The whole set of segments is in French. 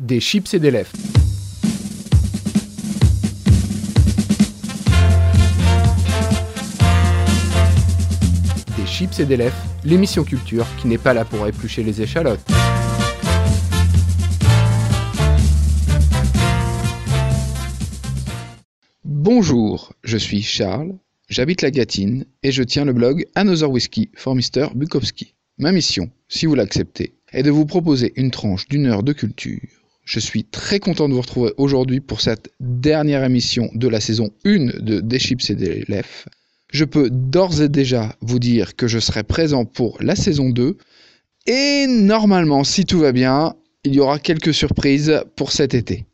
Des chips et des lèvres. Des chips et des lèvres, l'émission culture qui n'est pas là pour éplucher les échalotes. Bonjour, je suis Charles, j'habite la Gâtine et je tiens le blog Another Whiskey for Mr. Bukowski. Ma mission, si vous l'acceptez, est de vous proposer une tranche d'une heure de culture. Je suis très content de vous retrouver aujourd'hui pour cette dernière émission de la saison 1 de Des Chips et des Lèvres. Je peux d'ores et déjà vous dire que je serai présent pour la saison 2 et normalement, si tout va bien, il y aura quelques surprises pour cet été.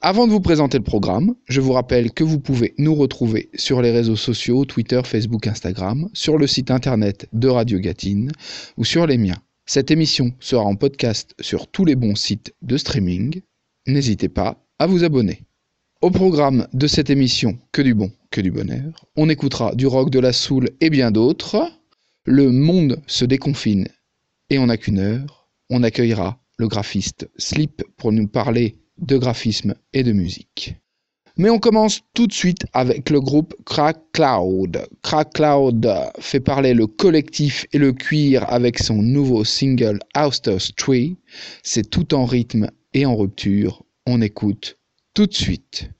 Avant de vous présenter le programme, je vous rappelle que vous pouvez nous retrouver sur les réseaux sociaux, Twitter, Facebook, Instagram, sur le site internet de Radio Gatine ou sur les miens. Cette émission sera en podcast sur tous les bons sites de streaming. N'hésitez pas à vous abonner. Au programme de cette émission, que du bon, que du bonheur, on écoutera du rock, de la soul et bien d'autres. Le monde se déconfine et on n'a qu'une heure. On accueillera le graphiste Slip pour nous parler de graphisme et de musique. Mais on commence tout de suite avec le groupe Crack Cloud. Crack Cloud fait parler le collectif et le cuir avec son nouveau single Auster's Tree. C'est tout en rythme et en rupture. On écoute tout de suite.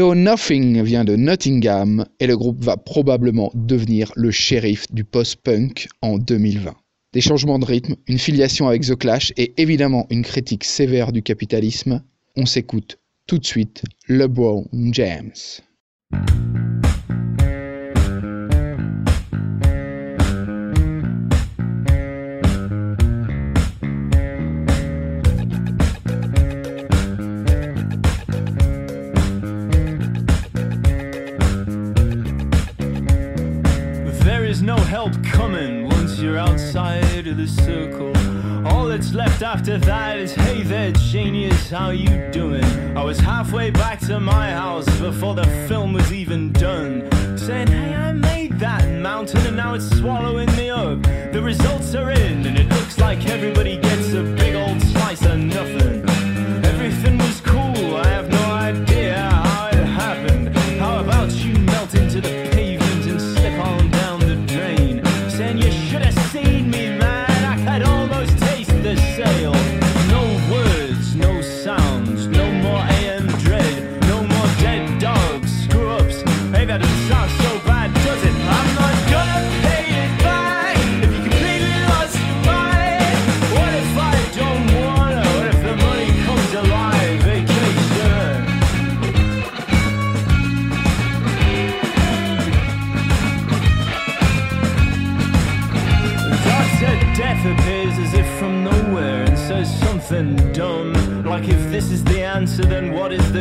Do Nothing vient de Nottingham et le groupe va probablement devenir le shérif du post-punk en 2020. Des changements de rythme, une filiation avec The Clash et évidemment une critique sévère du capitalisme, on s'écoute tout de suite LeBron James. Help coming once you're outside of the circle. All that's left after that is, hey there, genius, how you doing? I was halfway back to my house before the film was even done. Saying, hey, I made that mountain and now it's swallowing me up. The results are in and it looks like everybody gets a big old slice of nothing. Everything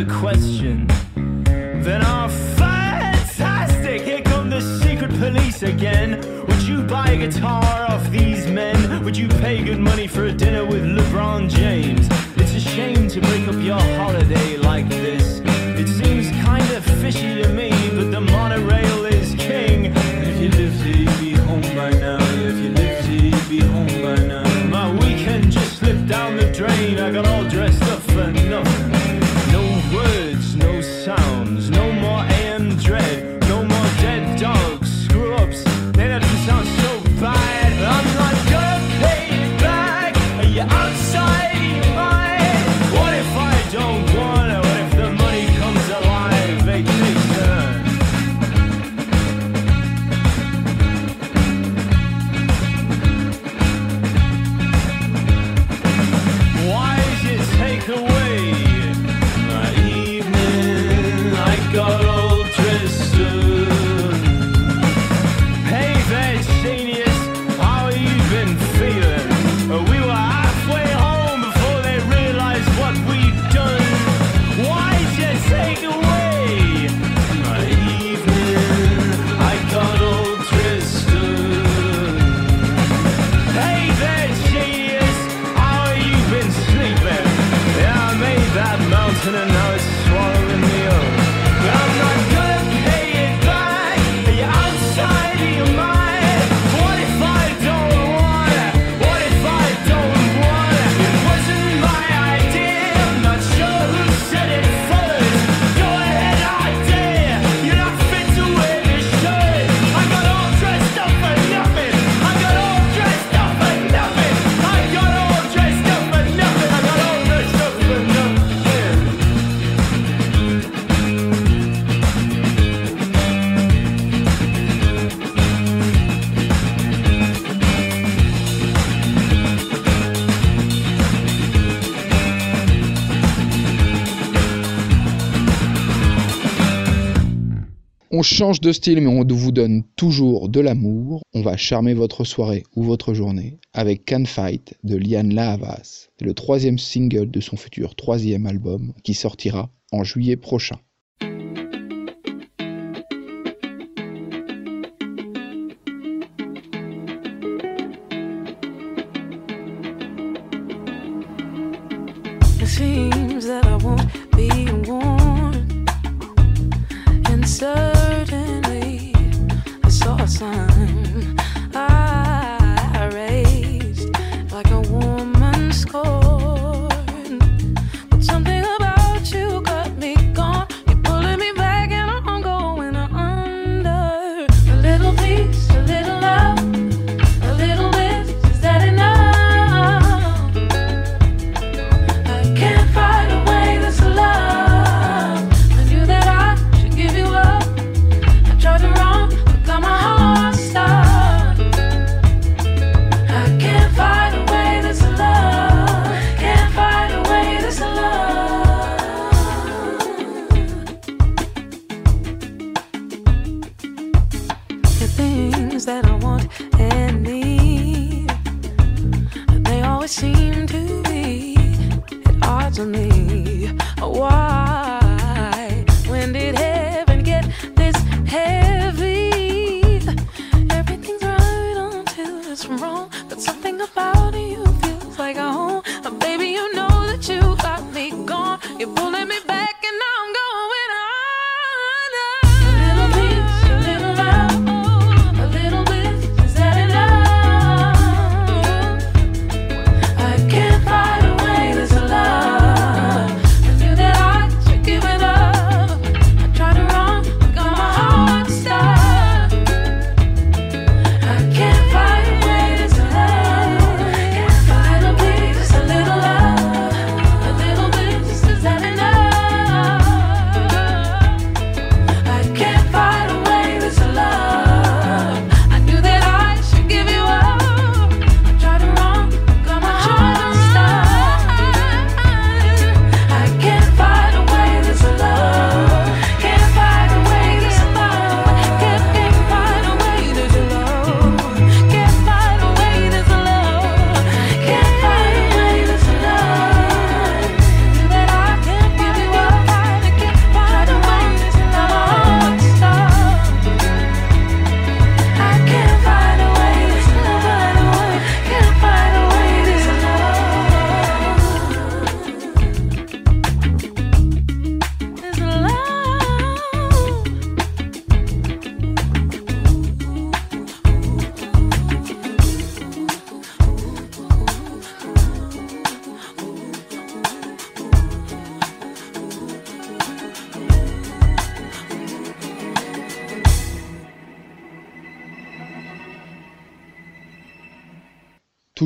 the question. Then our fantastic, here come the secret police again. Would you buy a guitar off these men? Would you pay good money for a dinner with LeBron James? It's a shame to break up your holiday like this. On change de style, mais on vous donne toujours de l'amour. On va charmer votre soirée ou votre journée avec Can Fight de Liane Lahavas, le troisième single de son futur troisième album qui sortira en juillet prochain.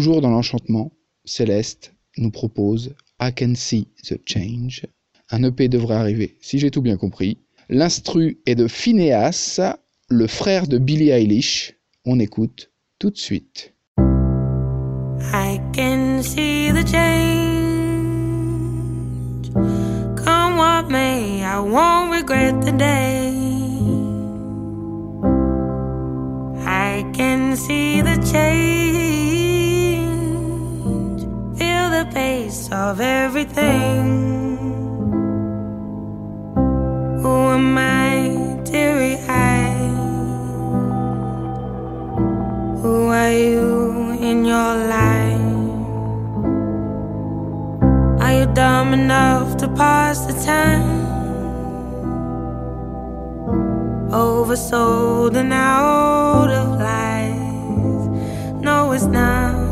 Toujours dans l'enchantement, Céleste nous propose I Can See the Change. Un EP devrait arriver, si j'ai tout bien compris. L'instru est de Phineas, le frère de Billie Eilish. On écoute tout de suite. I can see the change. Come what may, I won't regret the day. I can see the change. Of everything. Who am I, teary eyed? Who are you in your life? Are you dumb enough to pass the time? Oversold and out of life. No, it's not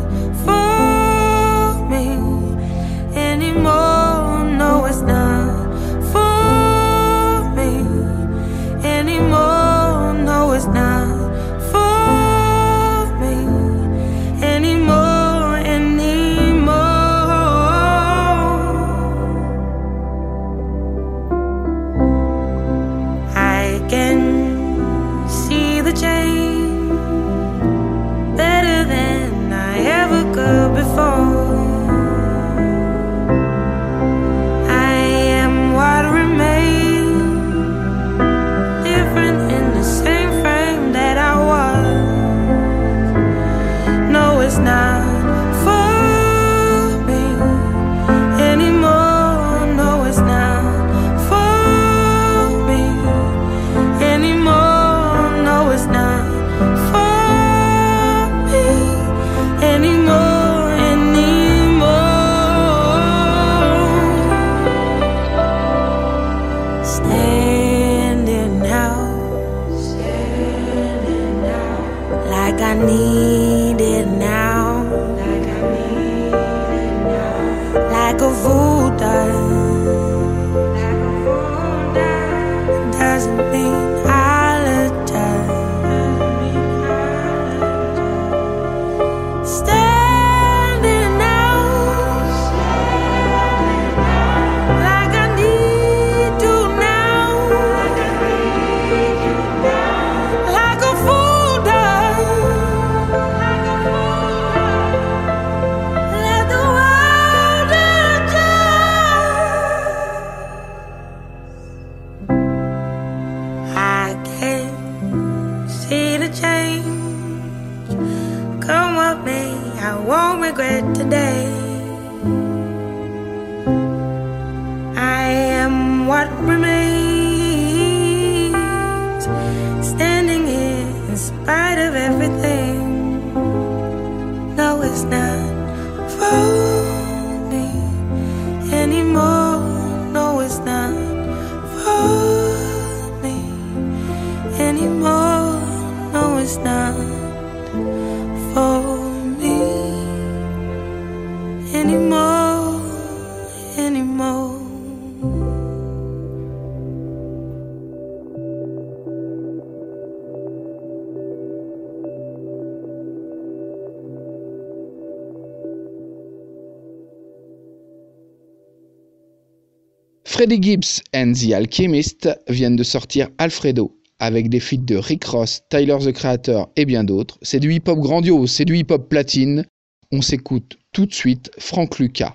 Freddie Gibbs and the Alchemist viennent de sortir Alfredo avec des feats de Rick Ross, Tyler the Creator et bien d'autres. C'est du hip-hop grandiose, c'est du hip-hop platine. On s'écoute tout de suite Frank Lucas.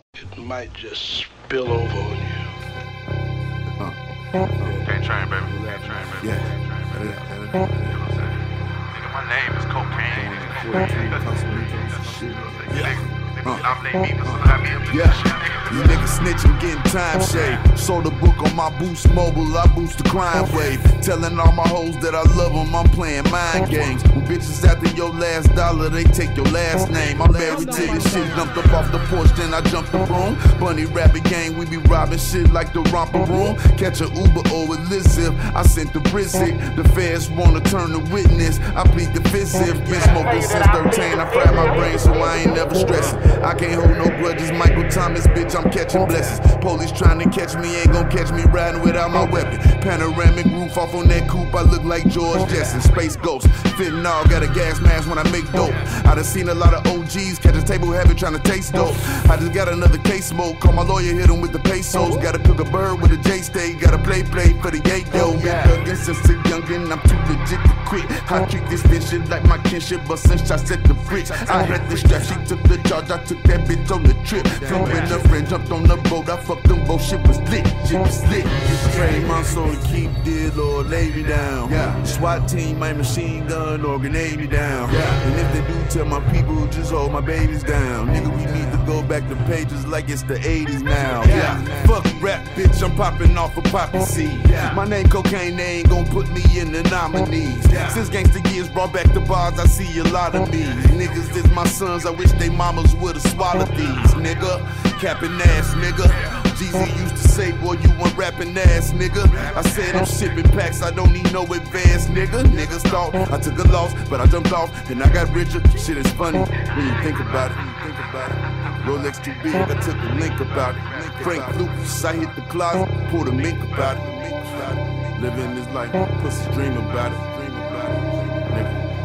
It might just spill over on you. Can't train, baby. Can't train, baby. Yeah. Can't train, baby. You know what I'm saying? Nigga, my name is cocaine. Nigga, nigga, nominate me for something I mean, Yeah. You niggas snitching, getting time shade. Sold a book on my boost mobile, I boost the crime wave. Telling all my hoes that I love them, I'm playing mind games. When bitches after your last dollar, they take your last name. I'm married to this shit, dumped up off the porch, then I jumped the broom. Bunny rabbit gang, we be robbing shit like the romper room. Catch a Uber or a Lizip, I sent the Brizzy. The feds wanna turn the witness, I plead the fifth. Been smoking since 13, I fried my brain, so I ain't never stressing. I can't hold no grudges, Michael Thomas. bitch, I'm catching blessings. Police trying to catch me, ain't gon' catch me riding without my weapon. Panoramic roof off on that coupe, I look like George Jetson. Space Ghost, fentanyl, got a gas mask when I make dope. I done seen a lot of OGs catch a table heavy trying to taste dope. I just got another case smoke, call my lawyer, hit him with the pesos. Gotta cook a bird with a J stay, gotta play play for the yay oh, yo. Been thuggin' since a youngin', I'm too legit to quit. I treat this bitch shit like my kinship, but since I set the fridge, I had the strap, she took the charge, I took that bitch on the trip. Flew in the friend, jumped on the boat, I fucked them both, shit was lit, shit was lit. Train my soul to keep dead, Lord, lay me down. SWAT team, my machine gun, or grenade me down. And if they do, tell my people, just hold my babies down. Nigga, we need go back to pages like it's the 80s now. Yeah. Fuck rap, bitch, I'm popping off a poppy seed. My name cocaine, they ain't gon' put me in the nominees. Since gangster years brought back the bars, I see a lot of me. Niggas is my sons, I wish they mamas would've swallowed these. Nigga, capping ass, nigga. Jeezy used to say, boy, you want rapping ass, nigga. I said I'm shipping packs, I don't need no advance, nigga. Niggas thought I took a loss, but I jumped off and I got richer. Shit is funny when you think about it. Think about it. Rolex too big, I took a link about it. Frank Lucas, I hit the closet, pulled a mink about it. Living this life, pussy dream about it. Dream about it.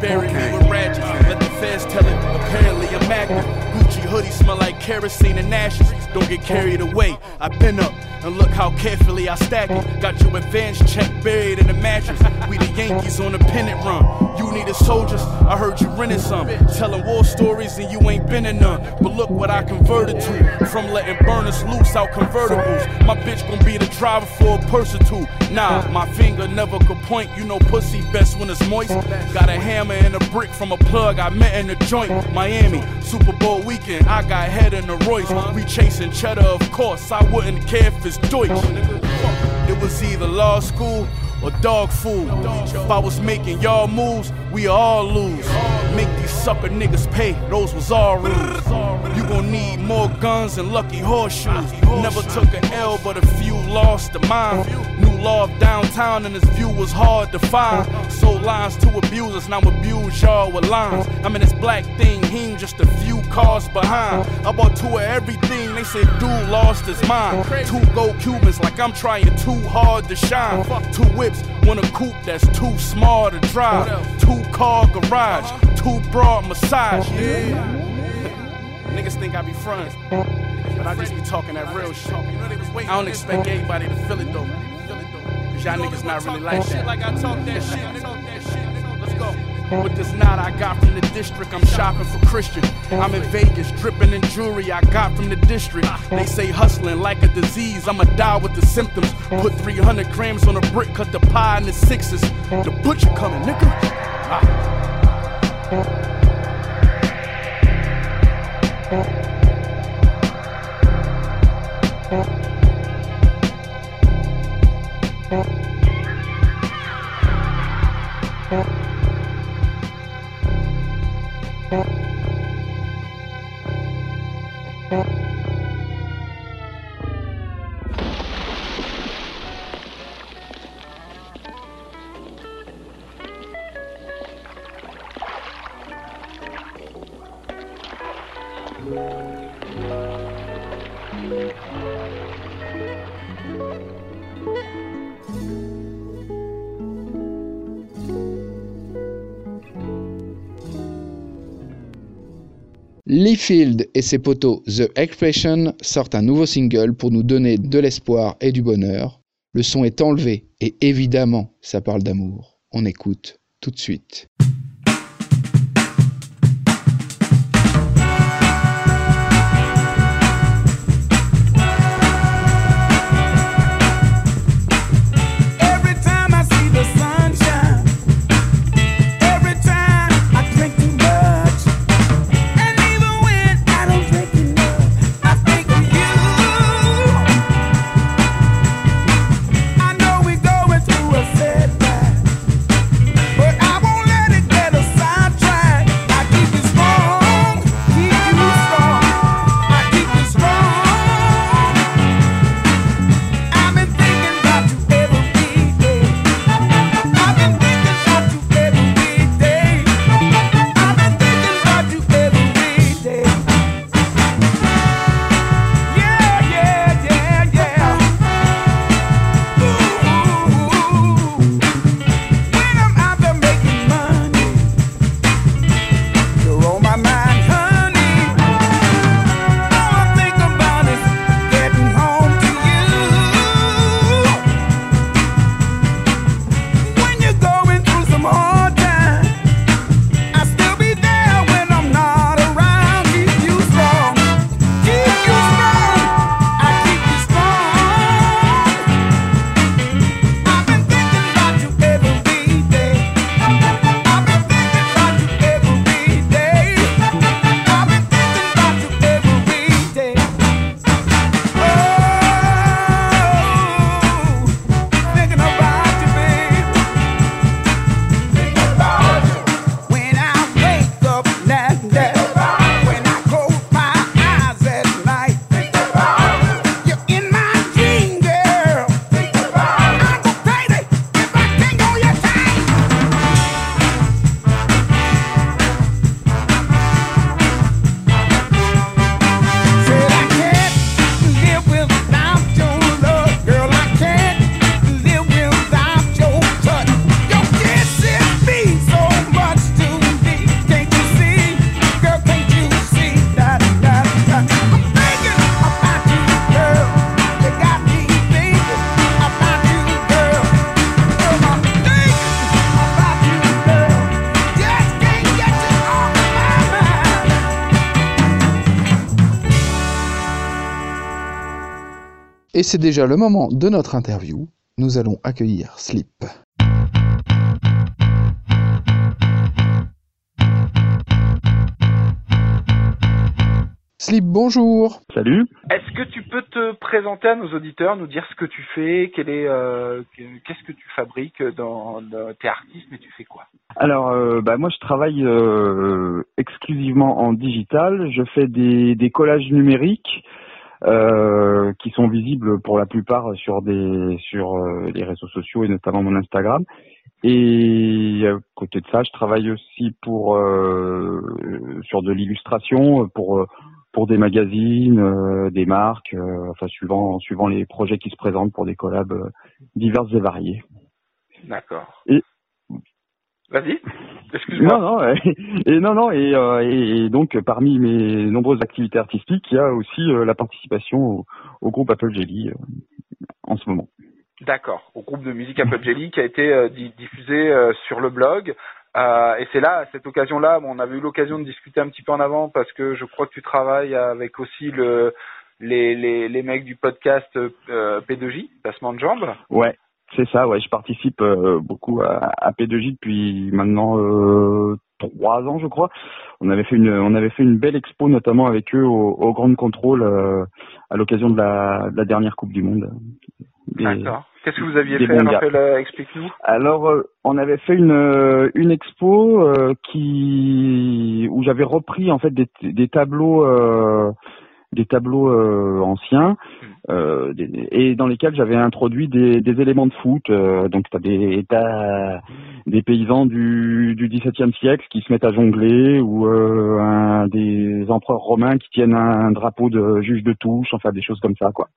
Bury Okay. me with ratchets. Let the feds tell it. Apparently I'm active. Gucci hoodie smell like kerosene and ashes. Don't get carried away. I've been up and look how carefully I stack it. Got your advance check buried in the mattress. We the Yankees on the pennant run. You needed soldiers. I heard you rented some. Telling war stories and you ain't been in none. But look what I converted to. From letting burners loose out convertibles. My bitch gon' be the driver for a purse or two. Nah, my finger never could point. You know pussy best when it's moist. Got a hammer and a brick from a plug I met in the joint. Miami, Super Bowl weekend. I got head in the Royce. We chasing cheddar, of course. I wouldn't care if it's Deutsch. It was either law school or dog food. If I was making y'all moves, we all lose. Make these sucker niggas pay, those was all rules. You gon' need more guns and lucky horseshoes. Never took an L, but a few lost to mine. New law of downtown, and this view was hard to find. Sold lines to abusers, now abuse y'all with lines. I'm in this black thing, he ain't just a few cars behind. I bought two of everything, they said dude lost his mind. Two gold Cubans, like I'm trying too hard to shine. Two whips, one a coupe that's too small to drive. Two car garage, two broad massage. Niggas think I be frontin', but I just be talking that real shit. I don't expect anybody to feel it though. Y'all niggas not really like that. Like I talk that shit, talk that shit. Let's go. With this knot I got from the district, I'm shopping for Christian. I'm in Vegas, dripping in jewelry I got from the district. They say hustling like a disease, I'ma die with the symptoms. Put 300 grams on a brick, cut the pie in the sixes. The butcher coming, nigga. Ah. Yeah. Thank you. Lee Field et ses potos The Expression sortent un nouveau single pour nous donner de l'espoir et du bonheur. Le son est enlevé et évidemment, ça parle d'amour. On écoute tout de suite. Et c'est déjà le moment de notre interview. Nous allons accueillir Slip. Slip, bonjour. Salut. Est-ce que tu peux te présenter à nos auditeurs, nous dire ce que tu fais, quel est, euh, que- qu'est-ce que tu fabriques dans, dans tes artistes, mais tu fais quoi? Alors, euh, bah, moi, je travaille euh, exclusivement en digital. Je fais des, des collages numériques euh, qui sont visibles pour la plupart sur des sur euh, les réseaux sociaux et notamment mon Instagram. Et à côté de ça, je travaille aussi pour euh, sur de l'illustration pour euh, pour des magazines, euh, des marques, euh, enfin suivant suivant les projets qui se présentent pour des collabs euh, divers et variés. D'accord. Et Vas-y, excuse-moi. Non, non, et non, non, et, euh, et, donc parmi mes nombreuses activités artistiques, il y a aussi euh, la participation au, au groupe Apple Jelly euh, en ce moment. D'accord, au groupe de musique Apple Jelly qui a été di- diffusé sur le blog. Et c'est là, à cette occasion-là, bon, on avait eu l'occasion de discuter un petit peu en avant parce que je crois que tu travailles avec aussi le, les, les, les mecs du podcast euh, P2J, Passement de Jambes. Ouais, c'est ça, ouais, je participe euh, beaucoup à, à P2J depuis maintenant euh, trois ans, je crois. On avait fait une, on avait fait une belle expo notamment avec eux au, au Grand Contrôle euh, à l'occasion de la, de la dernière Coupe du Monde. D'accord. Qu'est-ce que vous aviez fait euh, Explique-nous. Alors, euh, on avait fait une euh, une expo euh, qui où j'avais repris en fait des, des tableaux euh, des tableaux euh, anciens euh, des- et dans lesquels j'avais introduit des, des éléments de foot. euh, donc t'as des t'as des paysans du du XVIIe siècle qui se mettent à jongler ou euh, un, des empereurs romains qui tiennent un drapeau de juge de touche, enfin des choses comme ça quoi.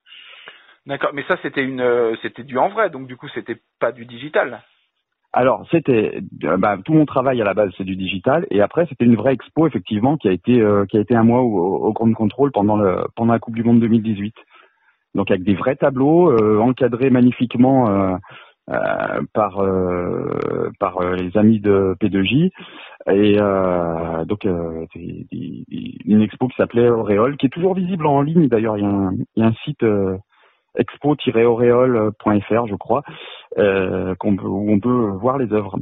D'accord, mais ça c'était une, euh, c'était du en vrai, donc du coup c'était pas du digital. Alors, c'était euh, bah, tout mon travail à la base, c'est du digital, et après c'était une vraie expo effectivement qui a été euh, qui a été un mois au, au Grand Contrôle pendant le pendant la Coupe du Monde 2018. Donc avec des vrais tableaux euh, encadrés magnifiquement euh, euh, par euh, par les amis de P2J et donc une expo qui s'appelait Auréole, qui est toujours visible en ligne d'ailleurs. Il y a un, il y a un site expo-auréole.fr, je crois, euh, peut- où on peut voir les œuvres.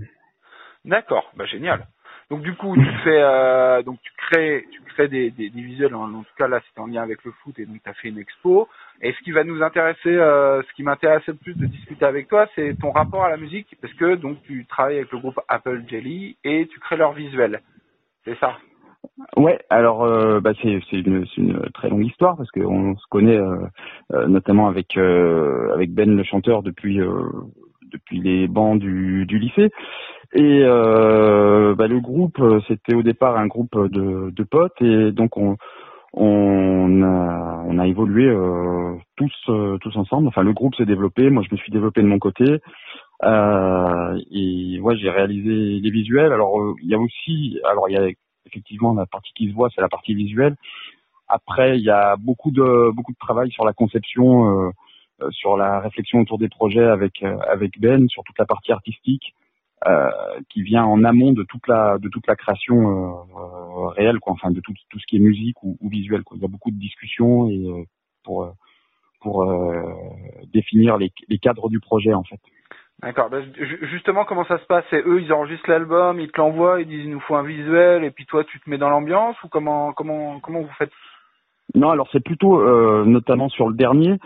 D'accord, bah génial. Donc du coup tu fais, euh, donc tu crées, tu crées des, des, visuels. En, en tout cas là c'était en lien avec le foot et donc tu as fait une expo. Et ce qui va nous intéresser, euh, ce qui m'intéresse le plus de discuter avec toi, c'est ton rapport à la musique, parce que donc tu travailles avec le groupe Apple Jelly et tu crées leurs visuels. C'est ça? Ouais, alors euh, bah, c'est une, très longue histoire parce qu'on se connaît euh, euh, notamment avec avec Ben le chanteur depuis depuis les bancs du, lycée et bah, le groupe c'était au départ un groupe de, potes et donc on on a, évolué tous tous ensemble. Enfin, le groupe s'est développé. Moi, je me suis développé de mon côté. Et ouais, j'ai réalisé les visuels. Alors, il y a aussi, alors il y a effectivement la partie qui se voit, c'est la partie visuelle. Après, il y a beaucoup de beaucoup de travail sur la conception, euh, euh, sur la réflexion autour des projets avec euh, avec Ben, sur toute la partie artistique euh, qui vient en amont de toute la de toute la création euh, euh, réelle, quoi. Enfin, de tout tout ce qui est musique ou, ou visuel. Quoi. Il y a beaucoup de discussions et pour pour définir les, les cadres du projet en fait. D'accord. Ju- justement, comment ça se passe? C'est eux, ils enregistrent l'album, ils te l'envoient, ils disent il nous faut un visuel, et puis toi, tu te mets dans l'ambiance ou comment comment comment vous faites? Non, alors c'est plutôt euh, notamment sur le dernier.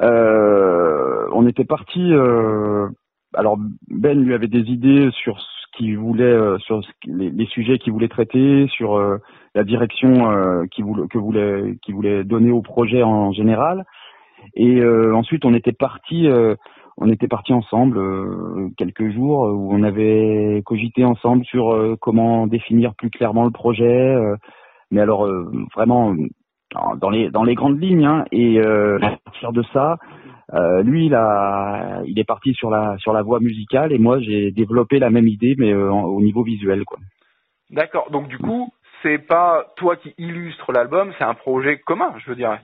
euh, on était parti. euh, alors Ben lui avait des idées sur ce qu'il voulait, euh, sur ce les, les sujets qu'il voulait traiter, sur euh, la direction euh, qu'il voulait, que qu'il voulait donner au projet en général. Et ensuite, on était parti. Euh, on était parti ensemble euh, quelques jours où on avait cogité ensemble sur euh, comment définir plus clairement le projet. euh, mais alors euh, vraiment dans les dans les grandes lignes hein, et euh, à partir de ça euh, lui il a il est parti sur la sur la voie musicale et moi j'ai développé la même idée mais euh, au niveau visuel quoi D'accord. Donc du coup, c'est pas toi qui illustre l'album, c'est un projet commun, je veux dire.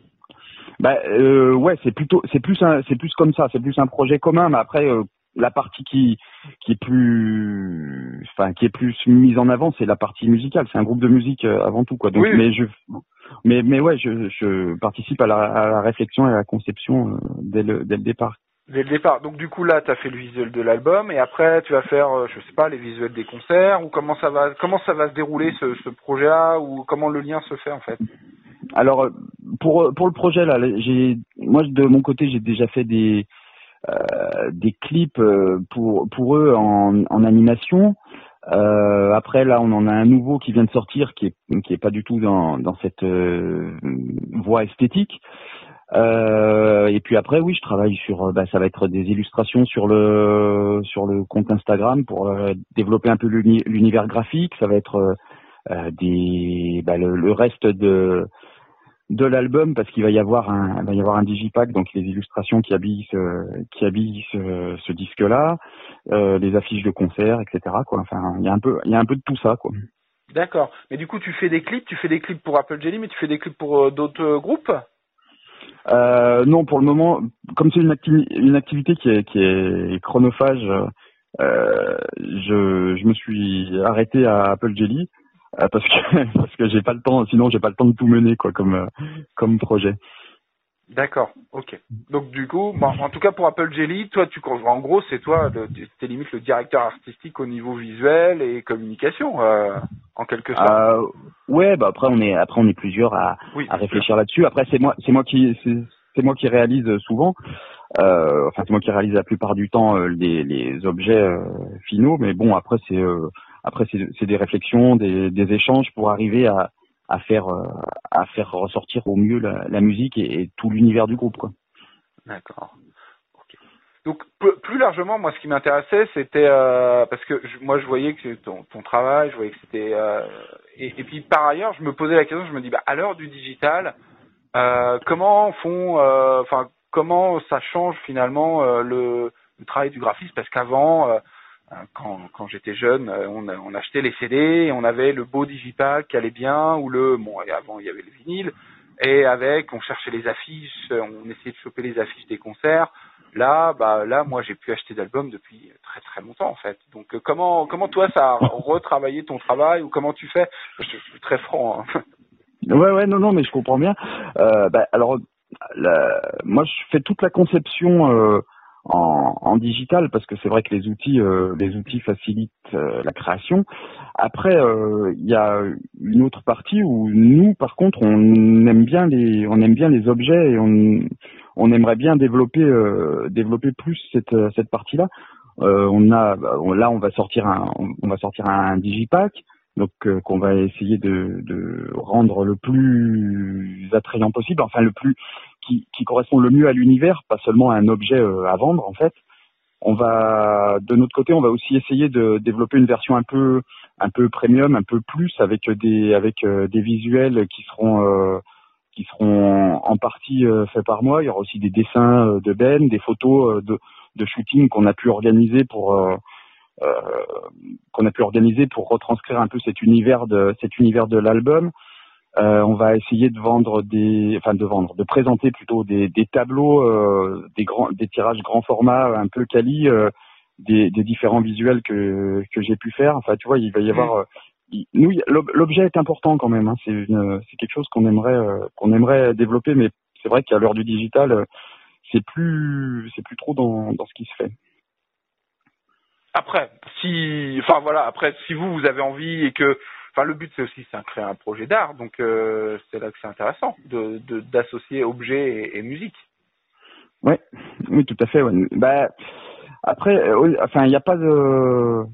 Bah euh, ouais c'est plutôt c'est plus un- c'est plus comme ça c'est plus un projet commun mais après euh, la partie qui qui est plus enfin qui est plus mise en avant c'est la partie musicale c'est un groupe de musique euh, avant tout quoi donc Oui. mais je mais mais ouais je, je participe à la, à la réflexion et à la conception euh, dès le dès le départ Dès le départ. Donc du coup là, tu as fait le visuel de l'album et après tu vas faire, euh, je sais pas, les visuels des concerts ou comment ça va, comment ça va se dérouler ce, ce projet-là ou comment le lien se fait en fait? Alors euh, pour pour le projet là, j'ai moi de mon côté j'ai déjà fait des euh, des clips euh, pour pour eux en, animation. Euh, après là on en a un nouveau qui vient de sortir qui est qui est pas du tout dans dans cette euh, voie esthétique. Euh, et puis après oui je travaille sur euh, bah, ça va être des illustrations sur le sur le compte Instagram pour euh, développer un peu l'uni- l'univers graphique. Ça va être euh, euh, des bah, le reste de de l'album parce qu'il va y avoir un il va y avoir un digipack donc les illustrations qui habillent ce, qui habillent ce, ce disque là les affiches de concert etc quoi. Enfin il y a un peu il y a un peu de tout ça quoi. D'accord. Mais du coup, tu fais des clips, tu fais des clips pour Apple Jelly, mais tu fais des clips pour euh, d'autres euh, groupes? Euh, non pour le moment comme c'est une, acti- une activité qui est qui est chronophage euh, je je me suis arrêté à Apple Jelly. euh, parce que parce que j'ai pas le temps sinon j'ai pas le temps de tout mener quoi comme euh, comme projet D'accord. Ok. Donc du coup, bon, en tout cas pour Apple Jelly, toi, tu en gros, c'est toi, t'es limite le directeur artistique au niveau visuel et communication, euh, en quelque sorte. Euh, ouais, bah après on est après on est plusieurs à, Oui, à réfléchir là-dessus. Après c'est moi c'est moi qui c'est moi qui réalise souvent. Euh, enfin c'est moi qui réalise la plupart du temps euh, les, les objets euh, finaux. Mais bon après c'est euh, après c'est des réflexions, des, échanges pour arriver à à faire euh, à faire ressortir au mieux la, musique et, tout l'univers du groupe. D'accord. Donc plus largement, moi, ce qui m'intéressait, c'était euh, parce que moi, je voyais que ton, ton travail, je voyais que c'était euh, et, puis par ailleurs, je me posais la question, je me dis, bah à l'heure du digital, comment font, enfin, comment ça change finalement le, travail du graphiste? Parce qu'avant, quand, quand j'étais jeune, euh, on, on achetait les CD, on avait le beau digipack qui allait bien, ou le, bon, avant il y avait le vinyle, et avec, on cherchait les affiches, on essayait de choper les affiches des concerts. Là, bah là, moi, j'ai pu acheter d'albums depuis très très longtemps en fait. Donc, euh, comment comment toi ça a retravaillé ton travail ou comment tu fais? Je, je suis très franc. hein. Ouais, ouais, non, non, mais je comprends bien. Euh, bah, alors, la- moi, je fais toute la conception euh, en, en digital parce que c'est vrai que les outils, euh, les outils facilitent euh, la création. Après, euh, il y a une autre partie où nous, par contre, on aime bien les, on aime bien les objets et on, on aimerait bien développer, euh, développer plus cette, cette partie-là. Euh, on a, bah, là, on va sortir un, on va sortir un digipack donc euh, qu'on va essayer de, de rendre le plus attrayant possible, enfin le plus qui, qui correspond le mieux à l'univers, pas seulement à un objet euh, à vendre en fait. On va de notre côté, on va aussi essayer de développer une version un peu un peu premium, un peu plus avec des avec euh, des visuels qui seront euh, qui seront en partie faits par moi. Il y aura aussi des dessins de Ben, des photos de, de shooting qu'on a pu organiser pour qu'on a pu organiser pour retranscrire un peu cet univers de cet univers de l'album. Euh, on va essayer de vendre des, enfin de vendre, de présenter plutôt des, des tableaux, euh, des grands, des tirages grand format un peu quali, euh, des, des différents visuels que que j'ai pu faire. Enfin, tu vois, il va y avoir, euh, il- nous, l'objet est important quand même. Hein, c'est c'est quelque chose qu'on aimerait euh, qu'on aimerait développer, mais c'est vrai qu'à l'heure du digital, euh, c'est plus c'est plus trop dans dans ce qui se fait. Après, si, enfin voilà, après si vous vous avez envie et que, enfin le but c'est aussi c'est de créer un projet d'art, donc euh, c'est là que c'est intéressant de d'associer objet et, musique. Ouais, oui, tout à fait. ouais. Bah, après, euh, oui, enfin, il n'y a pas de.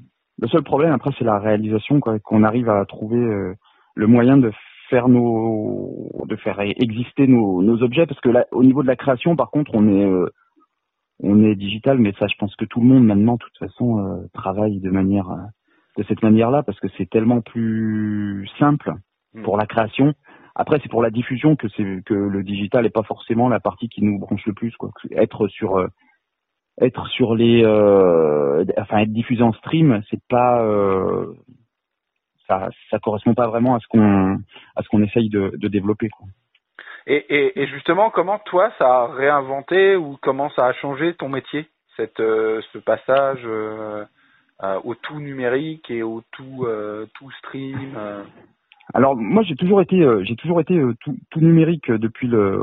Le seul problème après, c'est la réalisation, quoi, qu'on arrive à trouver euh, le moyen de faire nos, de faire exister nos, nos objets, parce que là, au niveau de la création, par contre, on est, euh, on est digital, mais ça, je pense que tout le monde maintenant, de toute façon, euh, travaille de manière, euh, de cette manière-là, parce que c'est tellement plus simple pour la création. Après, c'est pour la diffusion que c'est que le digital n'est pas forcément la partie qui nous branche le plus, quoi. Être sur euh, être sur les, euh, enfin être diffusé en stream, c'est pas, euh, ça, ça correspond pas vraiment à ce qu'on, à ce qu'on essaye de, de développer. Quoi. Et, et, et justement, comment toi ça a réinventé ou comment ça a changé ton métier cette, euh, ce passage euh, euh, au tout numérique et au tout, euh, tout stream euh? Alors moi j'ai toujours été j'ai toujours été tout, tout numérique depuis le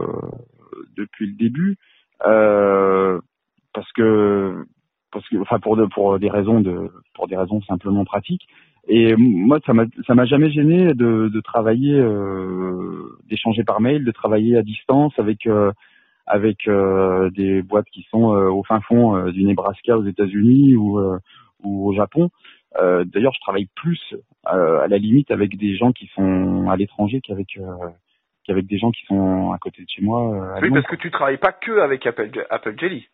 depuis le début parce que parce que enfin pour de, pour des raisons de pour des raisons simplement pratiques et moi ça m'a ça m'a jamais gêné de de travailler euh, d'échanger par mail de travailler à distance avec euh, avec euh, des boîtes qui sont euh, au fin fond euh, du Nebraska aux États-Unis ou euh, ou au Japon euh, D'ailleurs, je travaille plus euh, à la limite avec des gens qui sont à l'étranger qu'avec euh, qu'avec des gens qui sont à côté de chez moi. Oui, parce que tu travailles pas que avec Apple, Apple Jelly.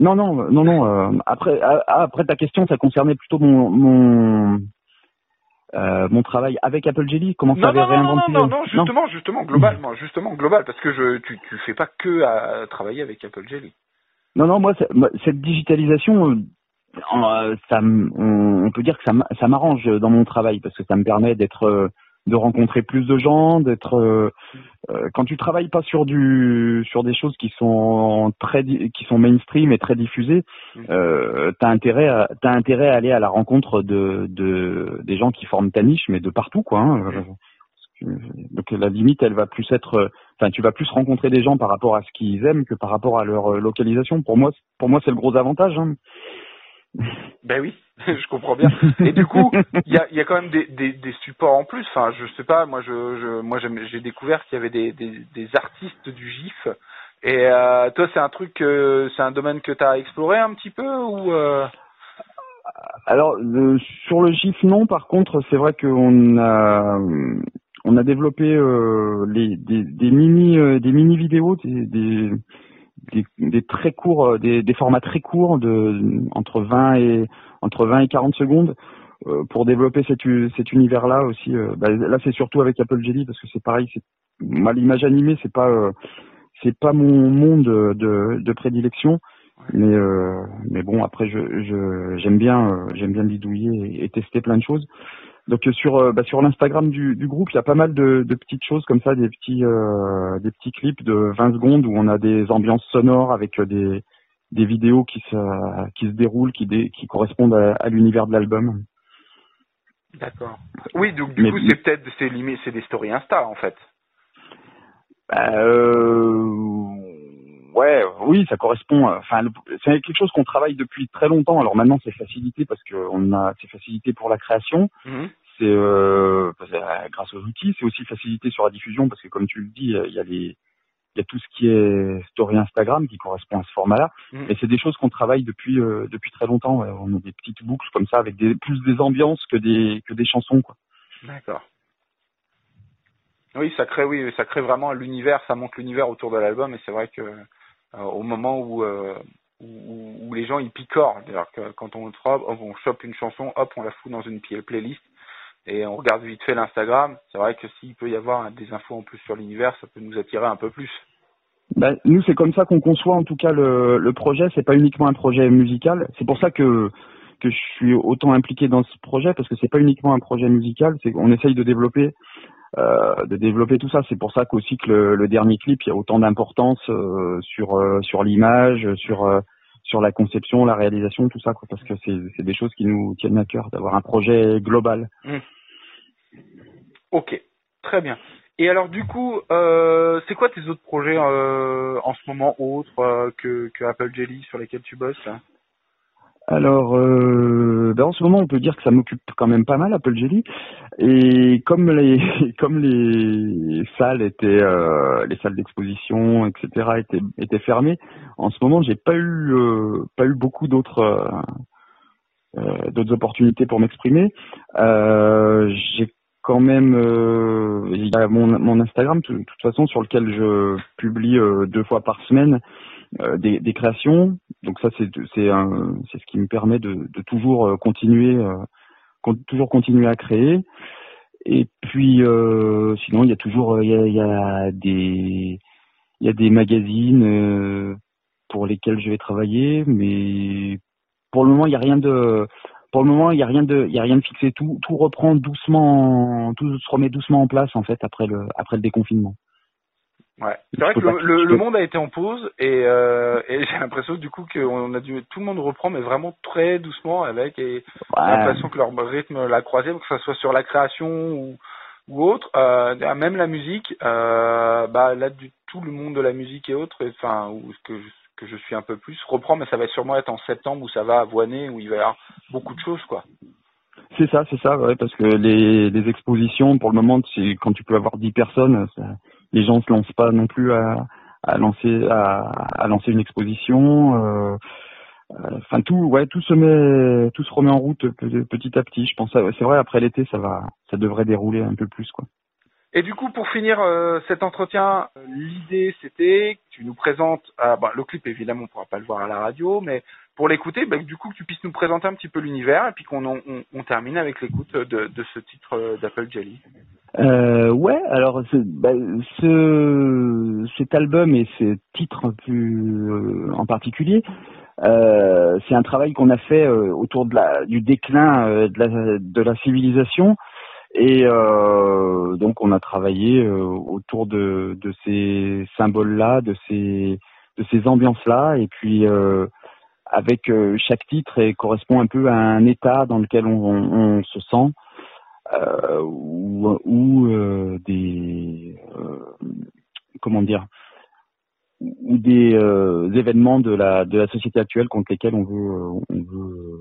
Non, non, non, non. euh, après, ah, ah, après ta question, ça concernait plutôt mon mon euh, mon travail avec Apple Jelly. Comment ça Non, avait non, non, non, réinventé non, non, justement, justement, globalement, justement, global, parce que je, tu, tu fais pas que à travailler avec Apple Jelly. Non, non, moi, moi, cette digitalisation, euh, euh, ça, on, on peut dire que ça, ça m'arrange dans mon travail parce que ça me permet d'être, euh, de rencontrer plus de gens, d'être. euh, euh, quand tu travailles pas sur du, sur des choses qui sont très, qui sont mainstream et très diffusées, euh, t'as intérêt, à, t'as intérêt à aller à la rencontre de, de, des gens qui forment ta niche, mais de partout, quoi. hein. Euh, donc la limite, elle va plus être, enfin, tu vas plus rencontrer des gens par rapport à ce qu'ils aiment que par rapport à leur euh, localisation. Pour moi, pour moi, c'est le gros avantage. hein. Ben oui, je comprends bien. Et du coup, il y a, quand même des, supports en plus. Enfin, je sais pas, moi, j'ai découvert qu'il y avait des, artistes du GIF. Et euh, toi, c'est un truc, euh, c'est un domaine que tu as exploré un petit peu euh... Alors sur le GIF, non. Par contre, c'est vrai qu'on a, développé des, mini, des vidéos, des, des, des très courts, euh, des, des formats très courts de entre 20 et entre 20 et 40 secondes euh, pour développer cet, cet univers-là aussi. euh, bah, là, c'est surtout avec Apple Jelly parce que c'est pareil. C'est, moi, l'image animée, c'est pas, euh, c'est pas mon monde de, de prédilection. Mais euh, mais bon après je je j'aime bien euh, j'aime bien bidouiller et, et tester plein de choses. Donc euh, sur euh, bah, sur l'Instagram du, du groupe il y a pas mal de, de petites choses comme ça des petits euh, des petits clips de 20 secondes où on a des ambiances sonores avec euh, des des vidéos qui se qui se déroulent qui dé- qui correspondent à, à l'univers de l'album. D'accord. Oui, donc du Mais- coup, c'est peut-être, c'est c'est des stories Insta en fait. Bah, euh, ouais, oui, ça correspond. euh, Enfin, c'est quelque chose qu'on travaille depuis très longtemps. Alors maintenant, c'est facilité parce qu'on a, c'est facilité pour la création. Mhm. C'est euh, que, euh, grâce aux outils. C'est aussi facilité sur la diffusion parce que, comme tu le dis, il y a les, il y a tout ce qui est story Instagram qui correspond à ce format-là. Mhm. Et c'est des choses qu'on travaille depuis euh, depuis très longtemps. ouais. On a des petites boucles comme ça avec des plus des ambiances que des que des chansons, quoi. D'accord. Oui, ça crée, oui, ça crée vraiment l'univers, ça monte l'univers autour de l'album, et c'est vrai que au moment où, euh, où où les gens ils picorent, que quand on on chope une chanson, hop, on la fout dans une pla- playlist et on regarde vite fait l'Instagram. C'est vrai que s'il peut y avoir des infos en plus sur l'univers, ça peut nous attirer un peu plus. Bah, nous, c'est comme ça qu'on conçoit en tout cas le, le projet. C'est pas uniquement un projet musical. C'est pour ça que que je suis autant impliqué dans ce projet parce que c'est pas uniquement un projet musical. C'est qu'on essaye de développer euh, de développer tout ça. C'est pour ça qu'aussi que le, le dernier clip, il y a autant d'importance euh, sur euh, sur l'image, sur euh, sur la conception, la réalisation, tout ça, quoi, parce que c'est des choses qui nous tiennent à cœur d'avoir un projet global. Hmm. Ok, très bien. Et alors du coup, euh, c'est quoi tes autres projets en ce moment autres que, que Apple Jelly sur lesquels tu bosses là? Alors, euh, ben en ce moment, on peut dire que ça m'occupe quand même pas mal Apple Jelly. Et comme les comme les salles étaient euh, les salles d'exposition, etc. étaient étaient fermées, en ce moment, j'ai pas eu euh, pas eu beaucoup d'autres euh, euh, d'autres opportunités pour m'exprimer. Euh, j'ai quand même euh, il y a mon, Instagram de toute façon sur lequel je publie euh, deux fois par semaine euh, des, créations. Donc ça c'est c'est ce qui me permet de, toujours continuer con- toujours continuer à créer. Et puis sinon il y a toujours il y a, des il y a des magazines pour lesquels je vais travailler, mais pour le moment il y a rien de pour le moment il y a rien de il y a rien de fixé. Tout tout reprend doucement tout se remet doucement en place en fait après le après le déconfinement. Ouais. C'est vrai que le, le- le monde a été en pause et, euh, et j'ai l'impression du coup qu'on a dû tout le monde reprend mais vraiment très doucement avec et Ouais. l'impression que leur rythme l'a croisé que ce soit sur la création ou, ou autre euh, même la musique euh, bah là du tout le monde de la musique et autres enfin ou ce que je, que je suis un peu plus reprend mais ça va sûrement être en septembre où ça va avoiner où il va y avoir beaucoup de choses quoi. C'est ça, c'est ça, ouais, parce que les, les expositions, pour le moment, quand tu peux avoir 10 personnes, les gens se lancent pas non plus à, à lancer à, à lancer une exposition. euh, euh, Enfin tout, ouais, tout se met, tout se remet en route pe- petit à petit. Je pense, c'est vrai, après l'été, ça va, ça devrait dérouler un peu plus, quoi. Et du coup, pour finir euh, cet entretien, l'idée c'était que tu nous présentes, euh, bah, le clip évidemment on pourra pas le voir à la radio, mais pour l'écouter, bah, du coup que tu puisses nous présenter un petit peu l'univers et puis qu'on on, on termine avec l'écoute de, de ce titre euh, d'Apple Jelly. Euh, ouais, alors ce, bah, ce, cet album et ce titre plus euh, en particulier, euh, c'est un travail qu'on a fait autour de la, du déclin de, la, de la civilisation. Et euh, donc on a travaillé euh, autour de, de ces symboles-là, de ces, de ces ambiances-là, et puis euh, avec euh, chaque titre et correspond un peu à un état dans lequel on, on- se sent euh, ou, ou euh, des comment dire ou des événements de la de la société actuelle contre lesquels on veut on veut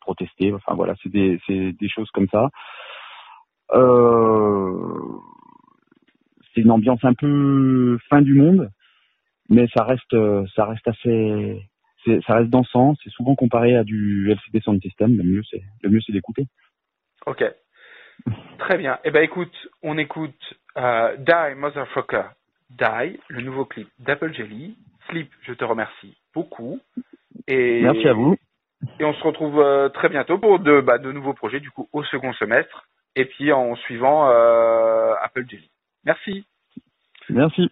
protester. Enfin voilà c'est des c'est des choses comme ça c'est une ambiance un peu fin du monde mais ça reste euh, ça reste assez ça reste dansant c'est souvent comparé à du LCD Sound System le mieux c'est le mieux c'est d'écouter Ok. Très bien. Eh ben écoute, on écoute euh, Die Motherfucker Die, le nouveau clip d'Apple Jelly. Flip, je te remercie beaucoup. Et, merci à vous Et on se retrouve euh, très bientôt pour de, bah, de nouveaux projets du coup au second semestre et puis en suivant euh, Apple Jelly. Merci. merci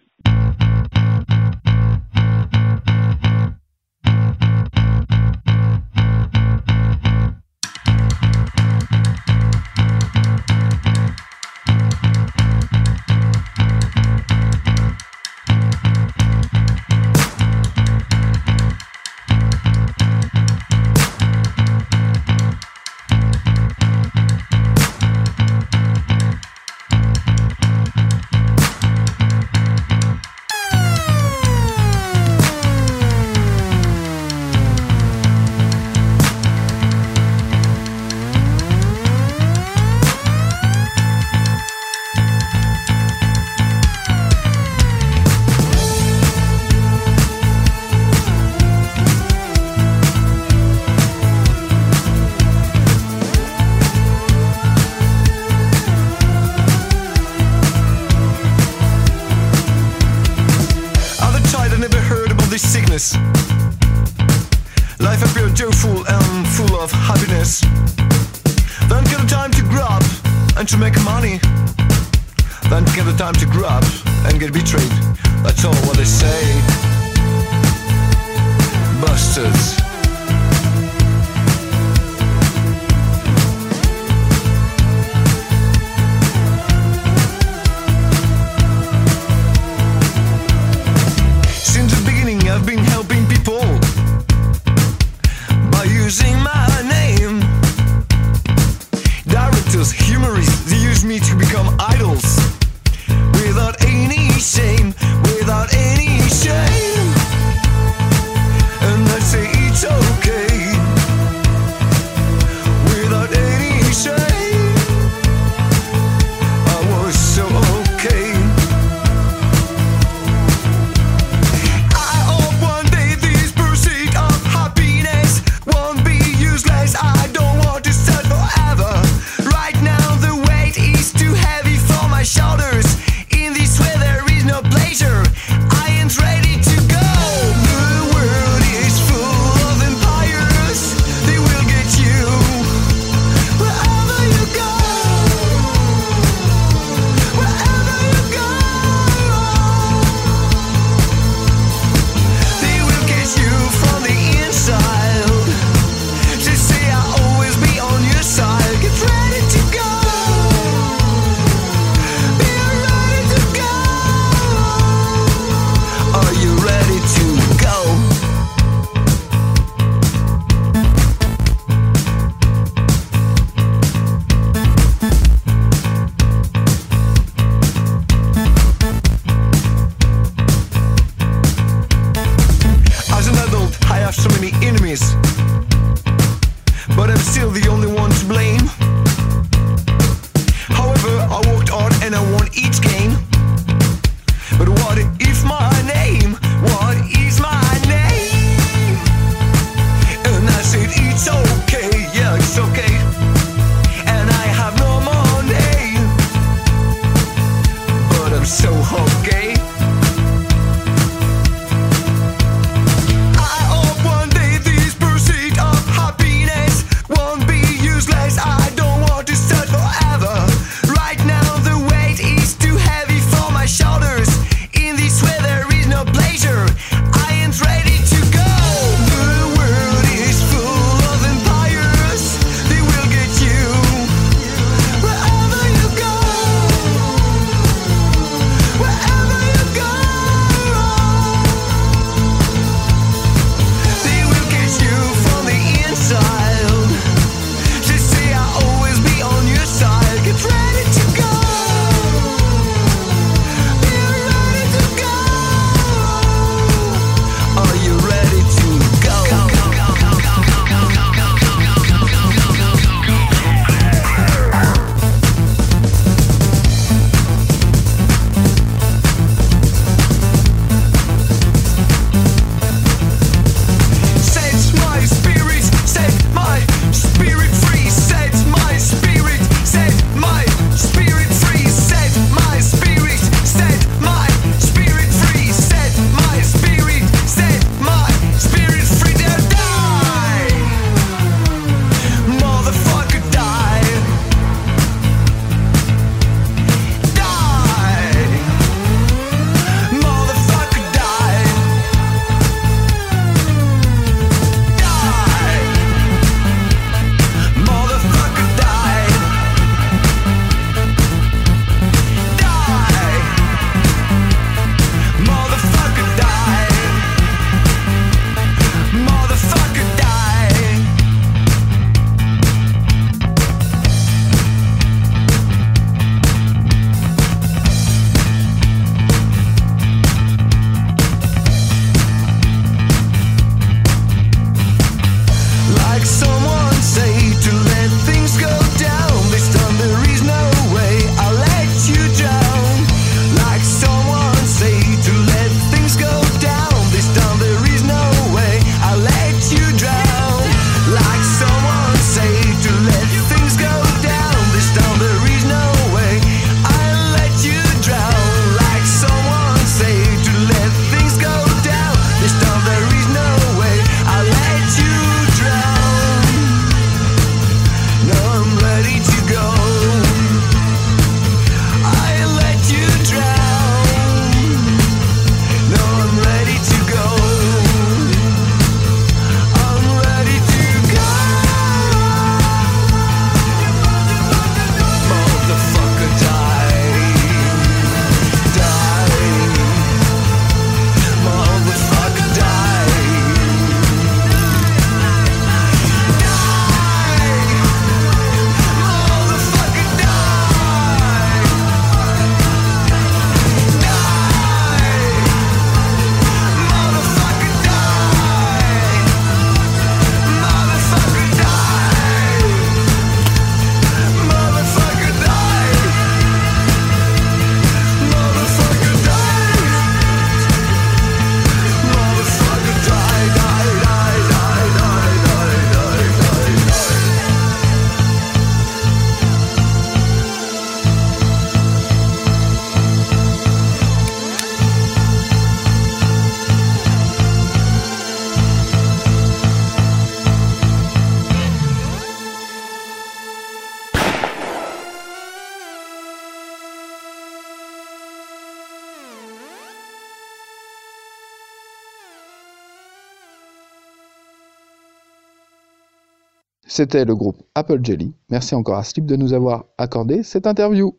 C'était le groupe Apple Jelly. Merci encore à Slip de nous avoir accordé cette interview.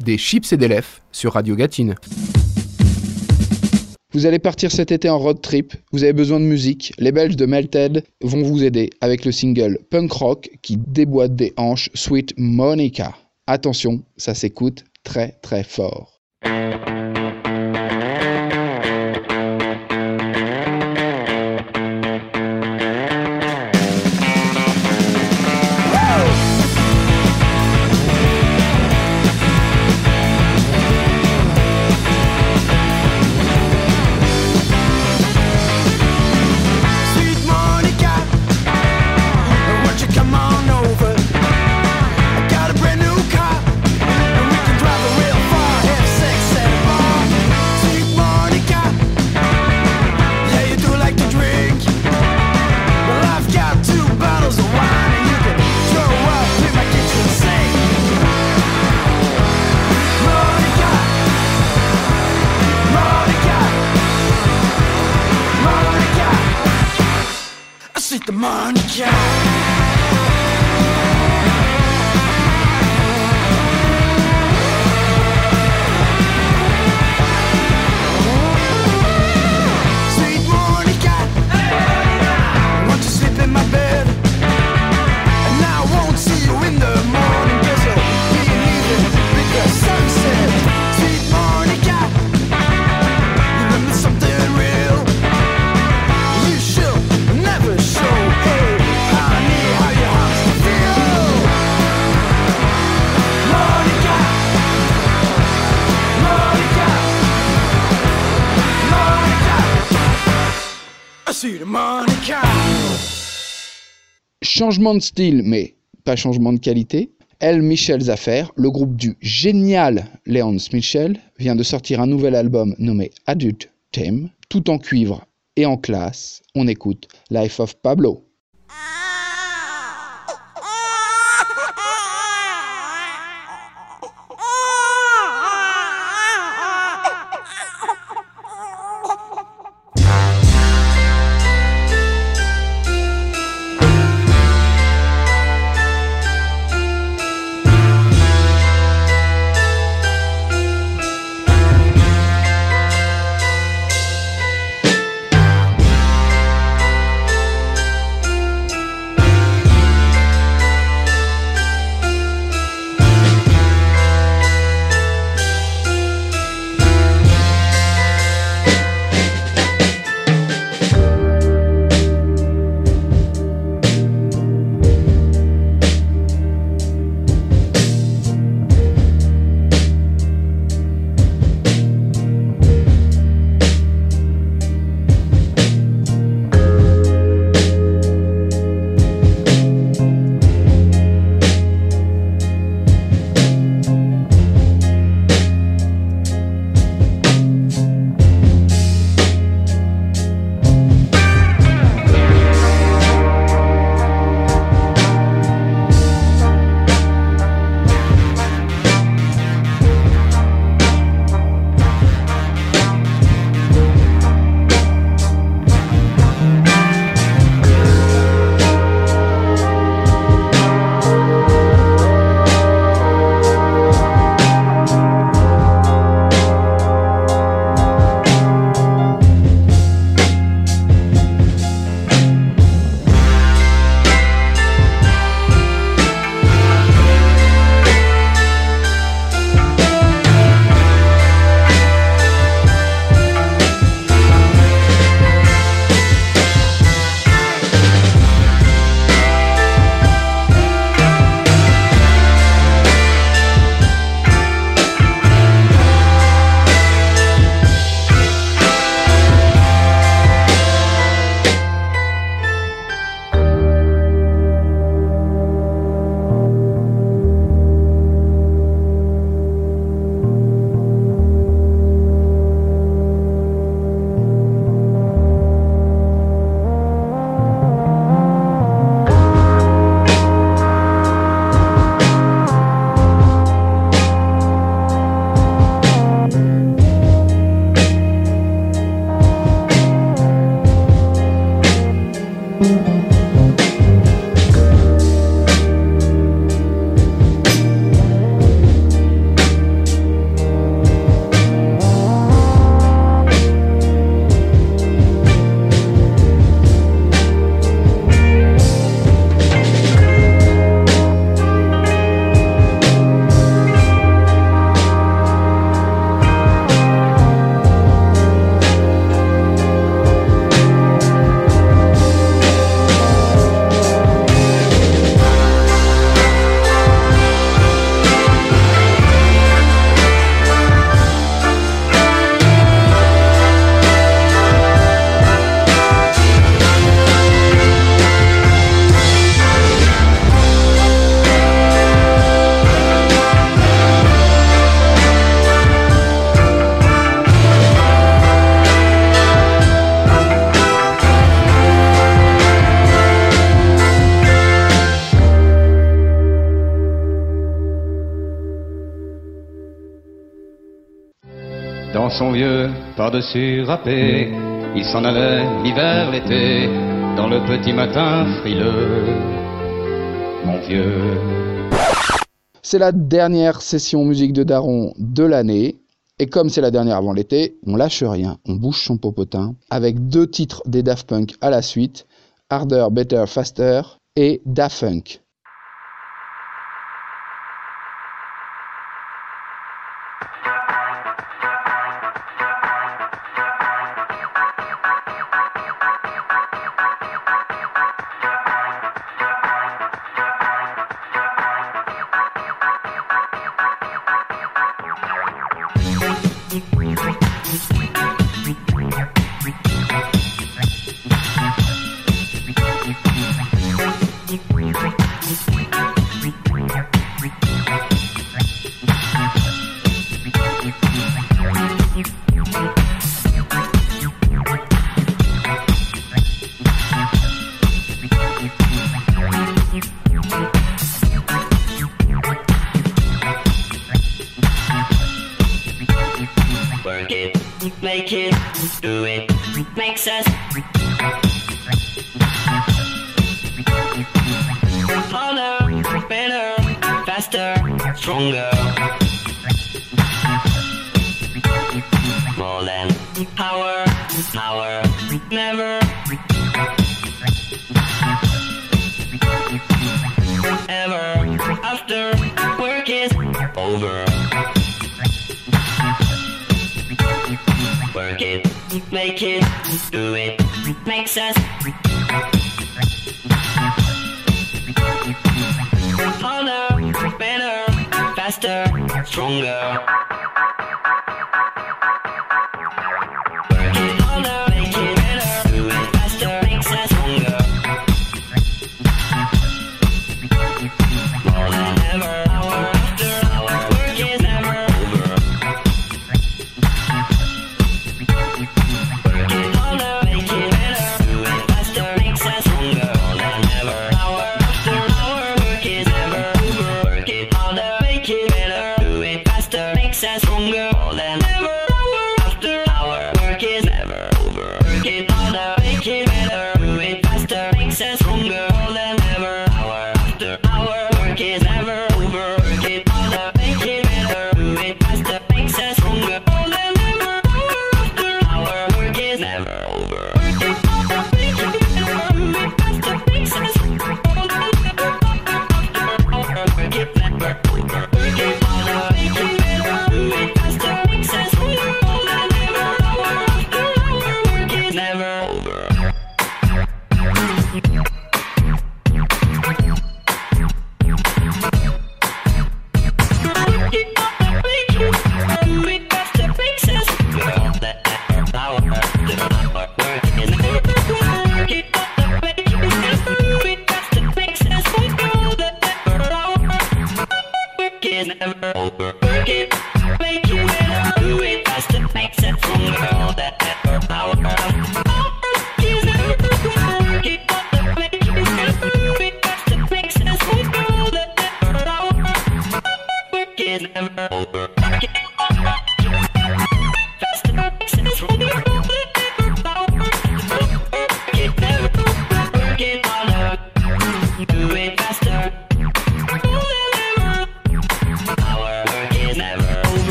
Des chips et des lèvres sur Radio Gatine. Vous allez partir cet été en road trip, vous avez besoin de musique, les Belges de Melted vont vous aider avec le single punk rock qui déboîte des hanches Sweet Monica. Attention, ça s'écoute très très fort. Changement de style, mais pas changement de qualité. Elle, Michel Zaffer, le groupe du génial Léonce Michel, vient de sortir un nouvel album nommé Adult Theme, tout en cuivre et en classe. On écoute Life of Pablo. Il s'en allait l'hiver, l'été, dans le petit matin frileux. Mon vieux. C'est la dernière session musique de Daron de l'année. Et comme c'est la dernière avant l'été, on lâche rien, on bouge son popotin avec deux titres des Daft Punk à la suite, Harder, Better, Faster et Da Funk. Do it, makes us harder, better, faster, stronger. Do it, makes us harder, better, faster, stronger. Yeah.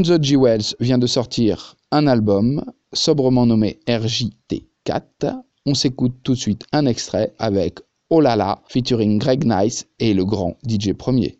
Run the Jewels vient de sortir un album sobrement nommé RJT4. On s'écoute tout de suite un extrait avec Oh featuring Greg Nice et le grand DJ Premier.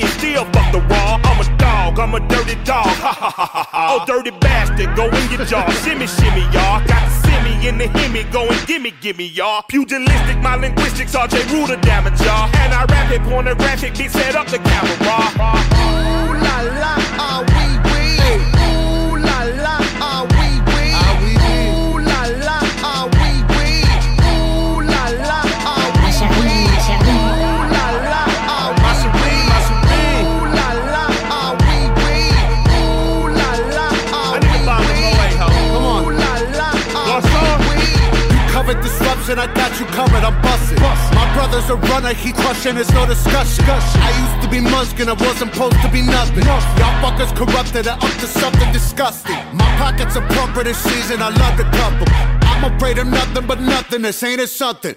fish. Still fuck the raw. I'm a dog. I'm a dirty dog. Ha ha ha ha ha. Oh, dirty bastard. Go in your jaw. Shimmy, shimmy, y'all. Got the simmy in the himmy. Go gimme, gimme, y'all. Pugilistic. My linguistics. RJ Ruler damage, y'all. And I rap it. Pornographic. Beat set up the camera. Ooh la la, disruption, I got you covered, I'm busted. My brother's a runner, he crushing, it's no discussion. I used to be Muskin, I wasn't supposed to be nothing. Y'all fuckers corrupted, and up to something disgusting. My pockets are plumper this season, I love the couple. I'm afraid of nothing but nothing, this ain't it something.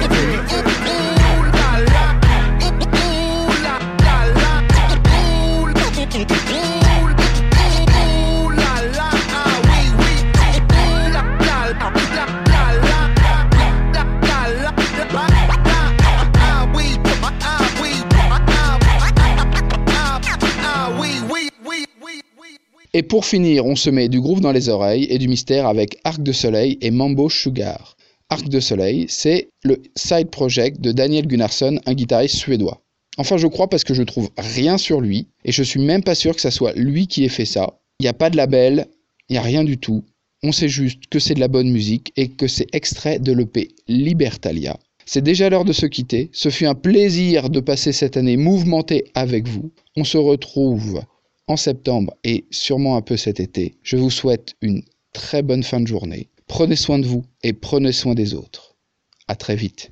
Et pour finir, on se met du groove dans les oreilles et du mystère avec Arc de Soleil et Mambo Sugar. Arc de Soleil, c'est le side project de Daniel Gunnarsson, un guitariste suédois. Enfin, je crois parce que je trouve rien sur lui et je suis même pas sûr que ça soit lui qui ait fait ça. Il n'y a pas de label, il n'y a rien du tout. On sait juste que c'est de la bonne musique et que c'est extrait de l'EP Libertalia. C'est déjà l'heure de se quitter. Ce fut un plaisir de passer cette année mouvementée avec vous. On se retrouve en septembre et sûrement un peu cet été. Je vous souhaite une très bonne fin de journée. Prenez soin de vous et prenez soin des autres. À très vite.